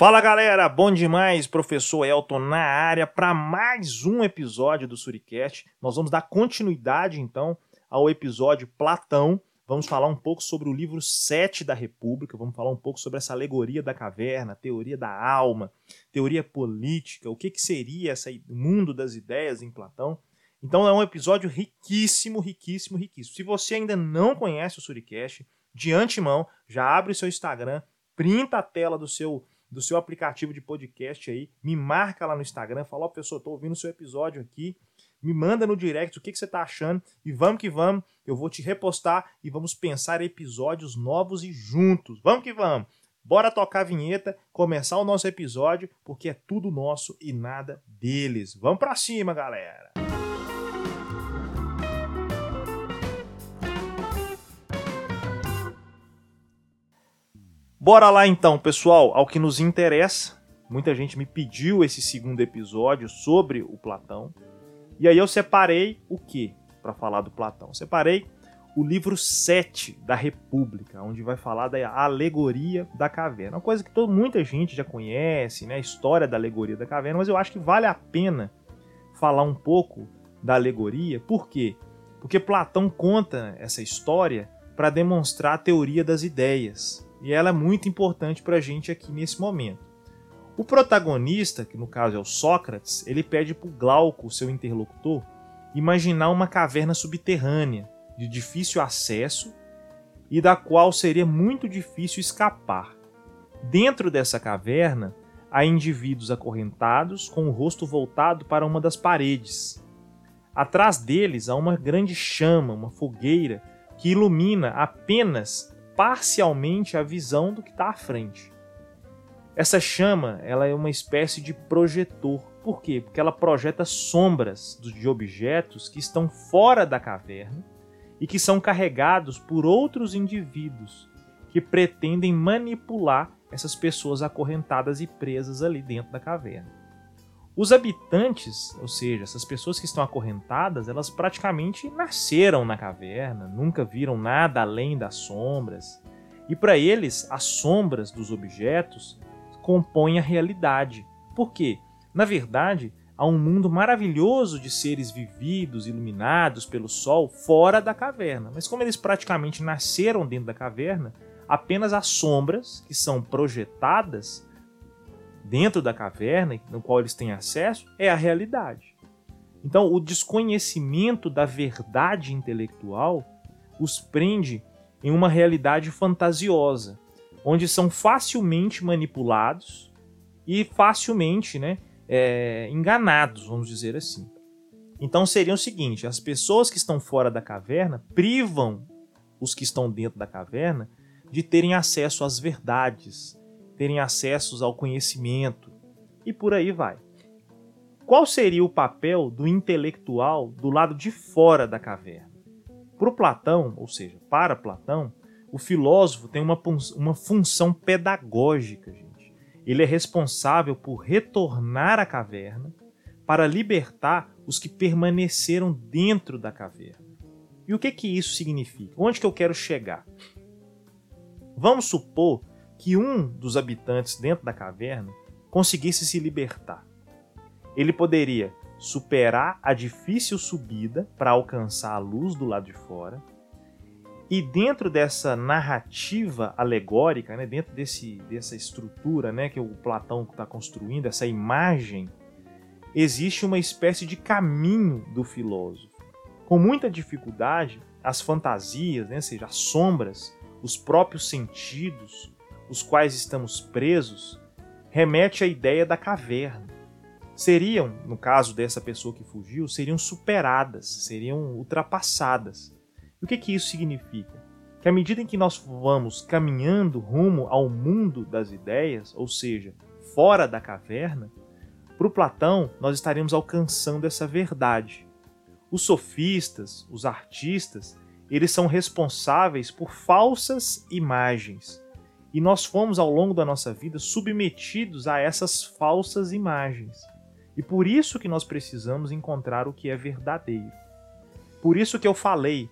Fala galera, bom demais, professor Elton na área para mais um episódio do Suricast. Nós vamos dar continuidade então ao episódio Platão. Vamos falar um pouco sobre o livro 7 da República, vamos falar um pouco sobre essa alegoria da caverna, teoria da alma, teoria política, o que, que seria esse mundo das ideias em Platão. Então é um episódio riquíssimo, riquíssimo, riquíssimo. Se você ainda não conhece o Suricast, de antemão, já abre o seu Instagram, printa a tela do seu do seu aplicativo de podcast aí, me marca lá no Instagram, fala, ó, oh, pessoal, tô ouvindo o seu episódio aqui, me manda no direct o que, que você tá achando e vamos que vamos, eu vou te repostar e vamos pensar episódios novos e juntos. Vamos que vamos. Bora tocar a vinheta, começar o nosso episódio, porque é tudo nosso e nada deles. Vamos para cima, galera. Bora lá então, pessoal, ao que nos interessa. Muita gente me pediu esse segundo episódio sobre o Platão. E aí eu separei o que para falar do Platão? Separei o livro 7 da República, onde vai falar da alegoria da caverna. Uma coisa que todo, muita gente já conhece, né? A história da alegoria da caverna, mas eu acho que vale a pena falar um pouco da alegoria. Por quê? Porque Platão conta essa história para demonstrar a teoria das ideias. E ela é muito importante para a gente aqui nesse momento. O protagonista, que no caso é o Sócrates, ele pede para Glauco, seu interlocutor, imaginar uma caverna subterrânea, de difícil acesso e da qual seria muito difícil escapar. Dentro dessa caverna, há indivíduos acorrentados com o rosto voltado para uma das paredes. Atrás deles há uma grande chama, uma fogueira, que ilumina apenas parcialmente a visão do que está à frente. Essa chama ela é uma espécie de projetor. Por quê? Porque ela projeta sombras de objetos que estão fora da caverna e que são carregados por outros indivíduos que pretendem manipular essas pessoas acorrentadas e presas ali dentro da caverna. Os habitantes, ou seja, essas pessoas que estão acorrentadas, elas praticamente nasceram na caverna, nunca viram nada além das sombras. E para eles, as sombras dos objetos compõem a realidade. Por quê? Na verdade, há um mundo maravilhoso de seres vividos, iluminados pelo sol, fora da caverna. Mas como eles praticamente nasceram dentro da caverna, apenas as sombras que são projetadas dentro da caverna, no qual eles têm acesso, é a realidade. Então, o desconhecimento da verdade intelectual os prende em uma realidade fantasiosa, onde são facilmente manipulados e facilmente né, é, enganados, vamos dizer assim. Então seria o seguinte: as pessoas que estão fora da caverna privam os que estão dentro da caverna de terem acesso às verdades, terem acessos ao conhecimento e por aí vai. Qual seria o papel do intelectual do lado de fora da caverna? Para Platão, ou seja, para Platão, o filósofo tem uma, uma função pedagógica, gente. Ele é responsável por retornar à caverna para libertar os que permaneceram dentro da caverna. E o que que isso significa? Onde que eu quero chegar? Vamos supor que um dos habitantes dentro da caverna conseguisse se libertar. Ele poderia superar a difícil subida para alcançar a luz do lado de fora. E dentro dessa narrativa alegórica, né, dentro desse, dessa estrutura né, que o Platão está construindo, essa imagem, existe uma espécie de caminho do filósofo. Com muita dificuldade, as fantasias, né, ou seja, as sombras, os próprios sentidos, os quais estamos presos, remete à ideia da caverna. Seriam, no caso dessa pessoa que fugiu, seriam superadas, seriam ultrapassadas. E o que, que isso significa? Que à medida em que nós vamos caminhando rumo ao mundo das ideias, ou seja, fora da caverna, para o Platão nós estaremos alcançando essa verdade. Os sofistas, os artistas, eles são responsáveis por falsas imagens, e nós fomos ao longo da nossa vida submetidos a essas falsas imagens. E por isso que nós precisamos encontrar o que é verdadeiro. Por isso que eu falei,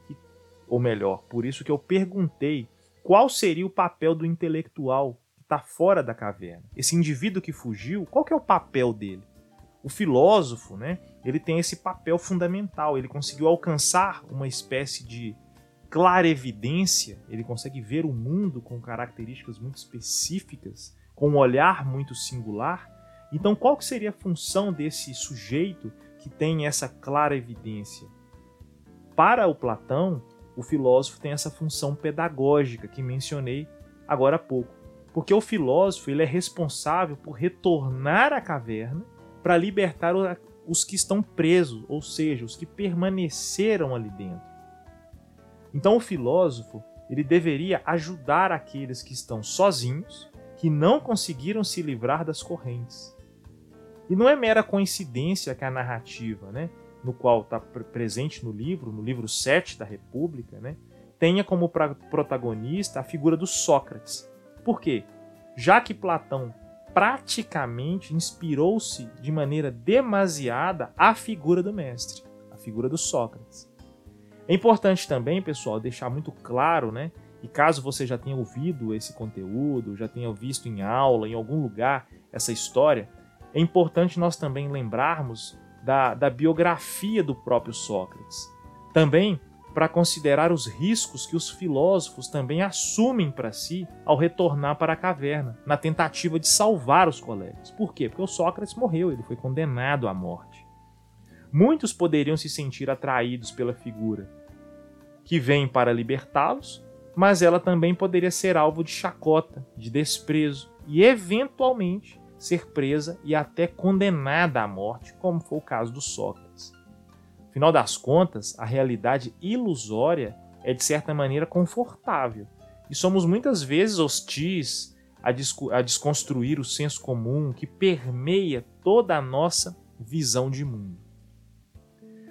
ou melhor, por isso que eu perguntei qual seria o papel do intelectual que está fora da caverna. Esse indivíduo que fugiu, qual que é o papel dele? O filósofo, né, ele tem esse papel fundamental, ele conseguiu alcançar uma espécie de clarevidência, ele consegue ver o mundo com características muito específicas, com um olhar muito singular. Então, qual que seria a função desse sujeito que tem essa clara evidência? Para o Platão, o filósofo tem essa função pedagógica que mencionei agora há pouco. Porque o filósofo ele é responsável por retornar à caverna para libertar os que estão presos, ou seja, os que permaneceram ali dentro. Então o filósofo ele deveria ajudar aqueles que estão sozinhos, que não conseguiram se livrar das correntes. E não é mera coincidência que a narrativa, né, no qual está presente no livro, no livro 7 da República, né, tenha como protagonista a figura do Sócrates. Por quê? Já que Platão praticamente inspirou-se de maneira demasiada a figura do mestre, a figura do Sócrates. É importante também, pessoal, deixar muito claro, né? E caso você já tenha ouvido esse conteúdo, já tenha visto em aula, em algum lugar, essa história, é importante nós também lembrarmos da, da biografia do próprio Sócrates. Também para considerar os riscos que os filósofos também assumem para si ao retornar para a caverna, na tentativa de salvar os colegas. Por quê? Porque o Sócrates morreu, ele foi condenado à morte. Muitos poderiam se sentir atraídos pela figura que vem para libertá-los, mas ela também poderia ser alvo de chacota, de desprezo e, eventualmente, ser presa e até condenada à morte, como foi o caso do Sócrates. Afinal das contas, a realidade ilusória é de certa maneira confortável e somos muitas vezes hostis a, a desconstruir o senso comum que permeia toda a nossa visão de mundo.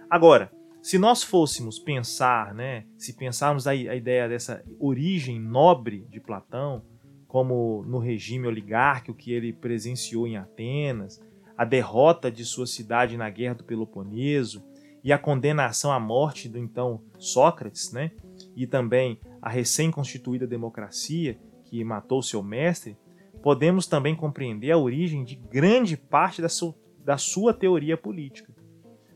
Agora, se nós fôssemos pensar, né, se pensarmos a, a ideia dessa origem nobre de Platão, como no regime oligárquico que ele presenciou em Atenas, a derrota de sua cidade na Guerra do Peloponeso e a condenação à morte do então Sócrates, né? E também a recém-constituída democracia que matou seu mestre, podemos também compreender a origem de grande parte da sua, da sua teoria política.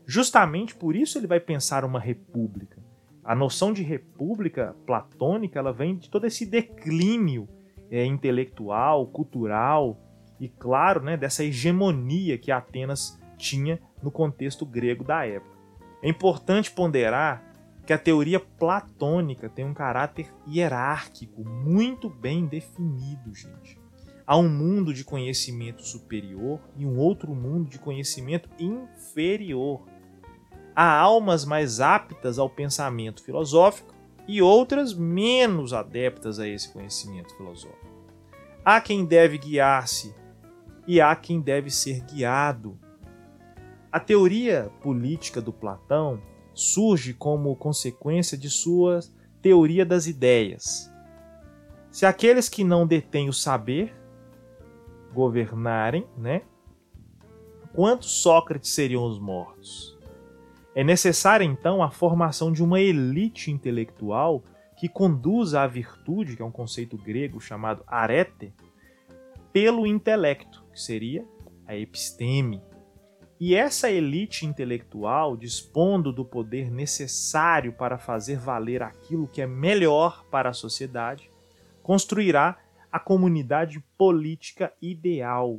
Justamente por isso ele vai pensar uma república. A noção de república platônica ela vem de todo esse declínio é, intelectual, cultural e, claro, né, dessa hegemonia que Atenas tinha no contexto grego da época. É importante ponderar que a teoria platônica tem um caráter hierárquico muito bem definido, gente. Há um mundo de conhecimento superior e um outro mundo de conhecimento inferior. Há almas mais aptas ao pensamento filosófico e outras menos adeptas a esse conhecimento filosófico. Há quem deve guiar-se e há quem deve ser guiado. A teoria política do Platão surge como consequência de sua teoria das ideias. Se aqueles que não detêm o saber governarem, né? Quantos Sócrates seriam os mortos? É necessária então a formação de uma elite intelectual que conduz à virtude, que é um conceito grego chamado arete, pelo intelecto, que seria a episteme. E essa elite intelectual, dispondo do poder necessário para fazer valer aquilo que é melhor para a sociedade, construirá a comunidade política ideal.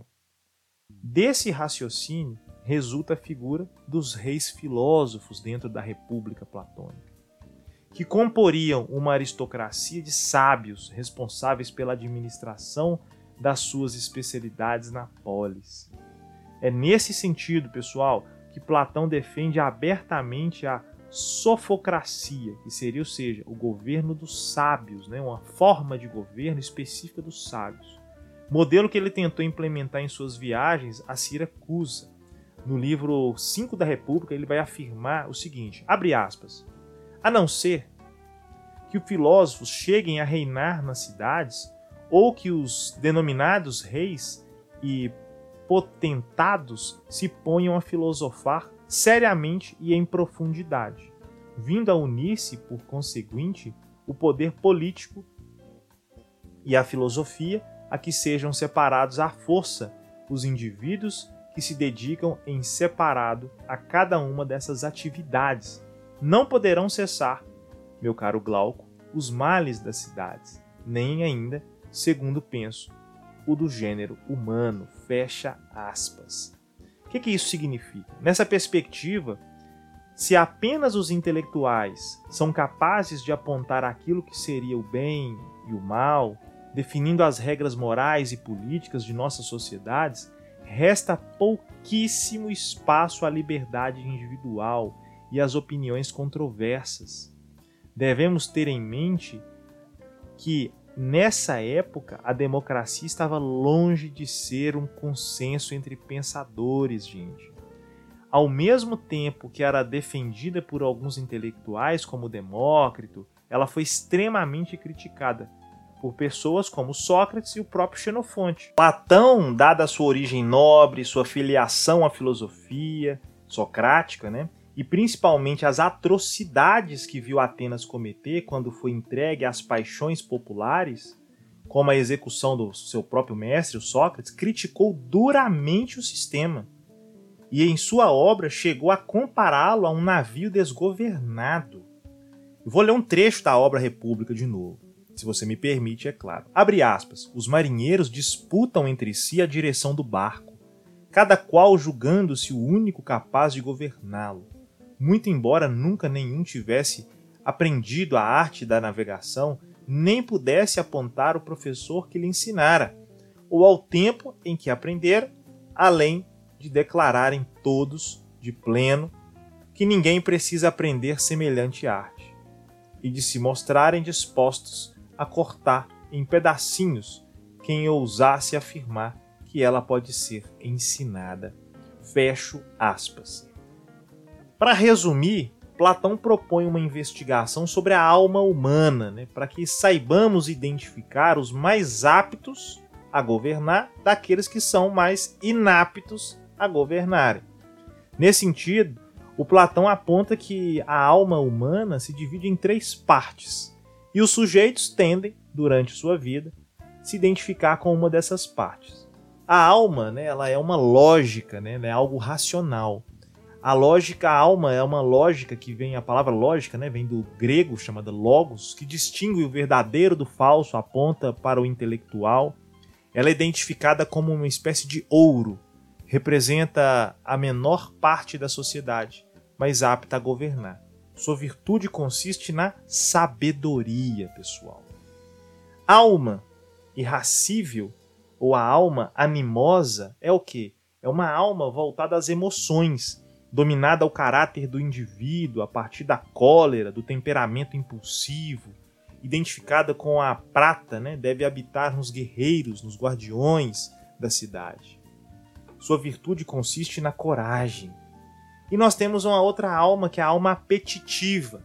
Desse raciocínio resulta a figura dos reis filósofos dentro da República Platônica que comporiam uma aristocracia de sábios responsáveis pela administração das suas especialidades na polis. É nesse sentido, pessoal, que Platão defende abertamente a sofocracia, que seria, ou seja, o governo dos sábios, né? uma forma de governo específica dos sábios. Modelo que ele tentou implementar em suas viagens a Siracusa. No livro 5 da República, ele vai afirmar o seguinte: abre aspas a não ser que os filósofos cheguem a reinar nas cidades, ou que os denominados reis e potentados se ponham a filosofar seriamente e em profundidade, vindo a unir-se, por conseguinte, o poder político e a filosofia a que sejam separados à força os indivíduos que se dedicam em separado a cada uma dessas atividades. Não poderão cessar, meu caro Glauco, os males das cidades, nem ainda, segundo penso, o do gênero humano. Fecha aspas. O que, que isso significa? Nessa perspectiva, se apenas os intelectuais são capazes de apontar aquilo que seria o bem e o mal, definindo as regras morais e políticas de nossas sociedades, resta pouquíssimo espaço à liberdade individual e às opiniões controversas. Devemos ter em mente que nessa época a democracia estava longe de ser um consenso entre pensadores, gente. Ao mesmo tempo que era defendida por alguns intelectuais como Demócrito, ela foi extremamente criticada por pessoas como Sócrates e o próprio Xenofonte. Platão, dada a sua origem nobre, sua filiação à filosofia socrática, né? e principalmente as atrocidades que viu Atenas cometer quando foi entregue às paixões populares, como a execução do seu próprio mestre, o Sócrates, criticou duramente o sistema. E em sua obra chegou a compará-lo a um navio desgovernado. Vou ler um trecho da obra República de novo se você me permite, é claro. Abre aspas. Os marinheiros disputam entre si a direção do barco, cada qual julgando-se o único capaz de governá-lo. Muito embora nunca nenhum tivesse aprendido a arte da navegação, nem pudesse apontar o professor que lhe ensinara, ou ao tempo em que aprenderam, além de declararem todos, de pleno, que ninguém precisa aprender semelhante arte, e de se mostrarem dispostos a cortar em pedacinhos quem ousasse afirmar que ela pode ser ensinada. Fecho aspas. Para resumir, Platão propõe uma investigação sobre a alma humana, né, para que saibamos identificar os mais aptos a governar daqueles que são mais inaptos a governarem. Nesse sentido, o Platão aponta que a alma humana se divide em três partes: e os sujeitos tendem, durante sua vida, se identificar com uma dessas partes. A alma, né, ela é uma lógica, né, é algo racional. A lógica, a alma é uma lógica que vem, a palavra lógica, né, vem do grego chamada logos, que distingue o verdadeiro do falso, aponta para o intelectual. Ela é identificada como uma espécie de ouro, representa a menor parte da sociedade, mas apta a governar. Sua virtude consiste na sabedoria, pessoal. Alma irracível ou a alma animosa é o que? É uma alma voltada às emoções, dominada ao caráter do indivíduo a partir da cólera, do temperamento impulsivo, identificada com a prata, né? deve habitar nos guerreiros, nos guardiões da cidade. Sua virtude consiste na coragem, e nós temos uma outra alma, que é a alma apetitiva,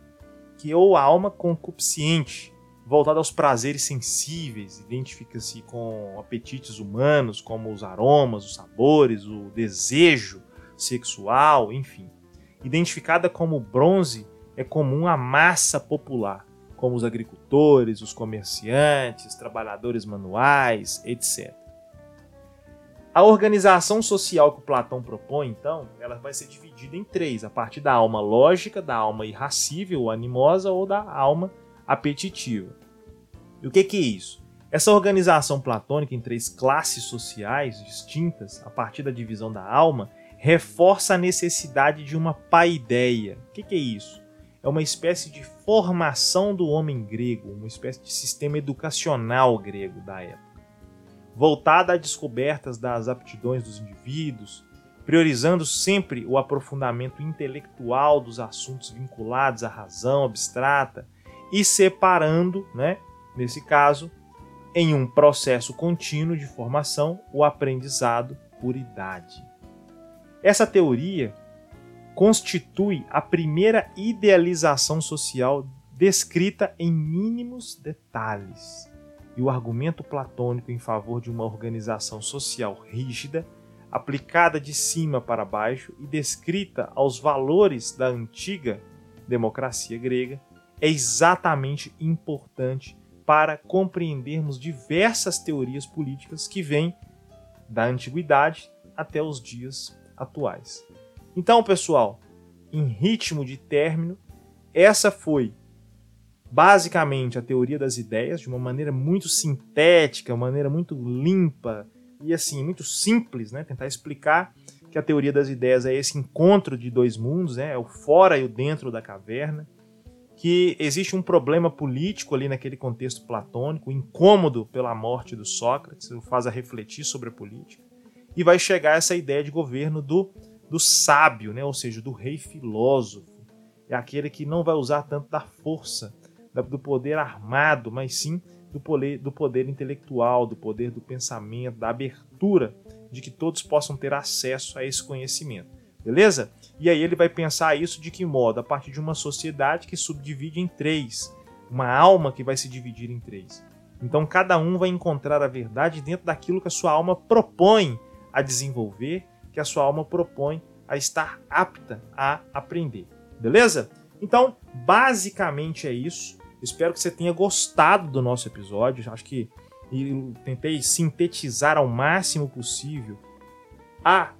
que é ou a alma concupiscente, voltada aos prazeres sensíveis, identifica-se com apetites humanos, como os aromas, os sabores, o desejo sexual, enfim. Identificada como bronze, é comum à massa popular, como os agricultores, os comerciantes, trabalhadores manuais, etc. A organização social que o Platão propõe, então, ela vai ser dividida em três, a partir da alma lógica, da alma irracível animosa ou da alma apetitiva. E o que, que é isso? Essa organização platônica em três classes sociais distintas, a partir da divisão da alma, reforça a necessidade de uma paideia. O que, que é isso? É uma espécie de formação do homem grego, uma espécie de sistema educacional grego da época voltada a descobertas das aptidões dos indivíduos, priorizando sempre o aprofundamento intelectual dos assuntos vinculados à razão abstrata e separando, né, nesse caso, em um processo contínuo de formação, o aprendizado por idade. Essa teoria constitui a primeira idealização social descrita em mínimos detalhes e o argumento platônico em favor de uma organização social rígida, aplicada de cima para baixo e descrita aos valores da antiga democracia grega, é exatamente importante para compreendermos diversas teorias políticas que vêm da antiguidade até os dias atuais. Então, pessoal, em ritmo de término, essa foi basicamente a teoria das ideias de uma maneira muito sintética, uma maneira muito limpa e assim muito simples, né? Tentar explicar que a teoria das ideias é esse encontro de dois mundos, né? É o fora e o dentro da caverna, que existe um problema político ali naquele contexto platônico, incômodo pela morte do Sócrates, o faz a refletir sobre a política, e vai chegar essa ideia de governo do, do sábio, né? Ou seja, do rei filósofo. É aquele que não vai usar tanto da força, do poder armado, mas sim do poder, do poder intelectual, do poder do pensamento, da abertura de que todos possam ter acesso a esse conhecimento. Beleza? E aí ele vai pensar isso de que modo? A partir de uma sociedade que subdivide em três, uma alma que vai se dividir em três. Então cada um vai encontrar a verdade dentro daquilo que a sua alma propõe a desenvolver, que a sua alma propõe a estar apta a aprender. Beleza? Então, basicamente é isso. Espero que você tenha gostado do nosso episódio. Acho que eu tentei sintetizar ao máximo possível a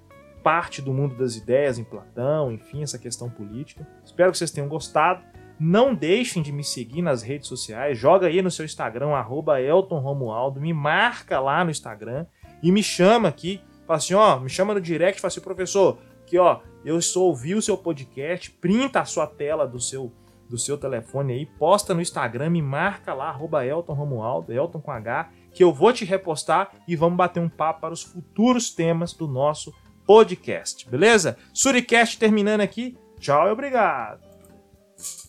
parte do mundo das ideias em Platão, enfim, essa questão política. Espero que vocês tenham gostado. Não deixem de me seguir nas redes sociais. Joga aí no seu Instagram, arroba Elton Romualdo. Me marca lá no Instagram e me chama aqui. Fala assim, ó, me chama no direct fala assim, professor, que ó, eu estou ouvi o seu podcast, printa a sua tela do seu do seu telefone aí, posta no Instagram, me marca lá, arroba Elton Romualdo, Elton com H, que eu vou te repostar e vamos bater um papo para os futuros temas do nosso podcast, beleza? Suricast terminando aqui. Tchau e obrigado.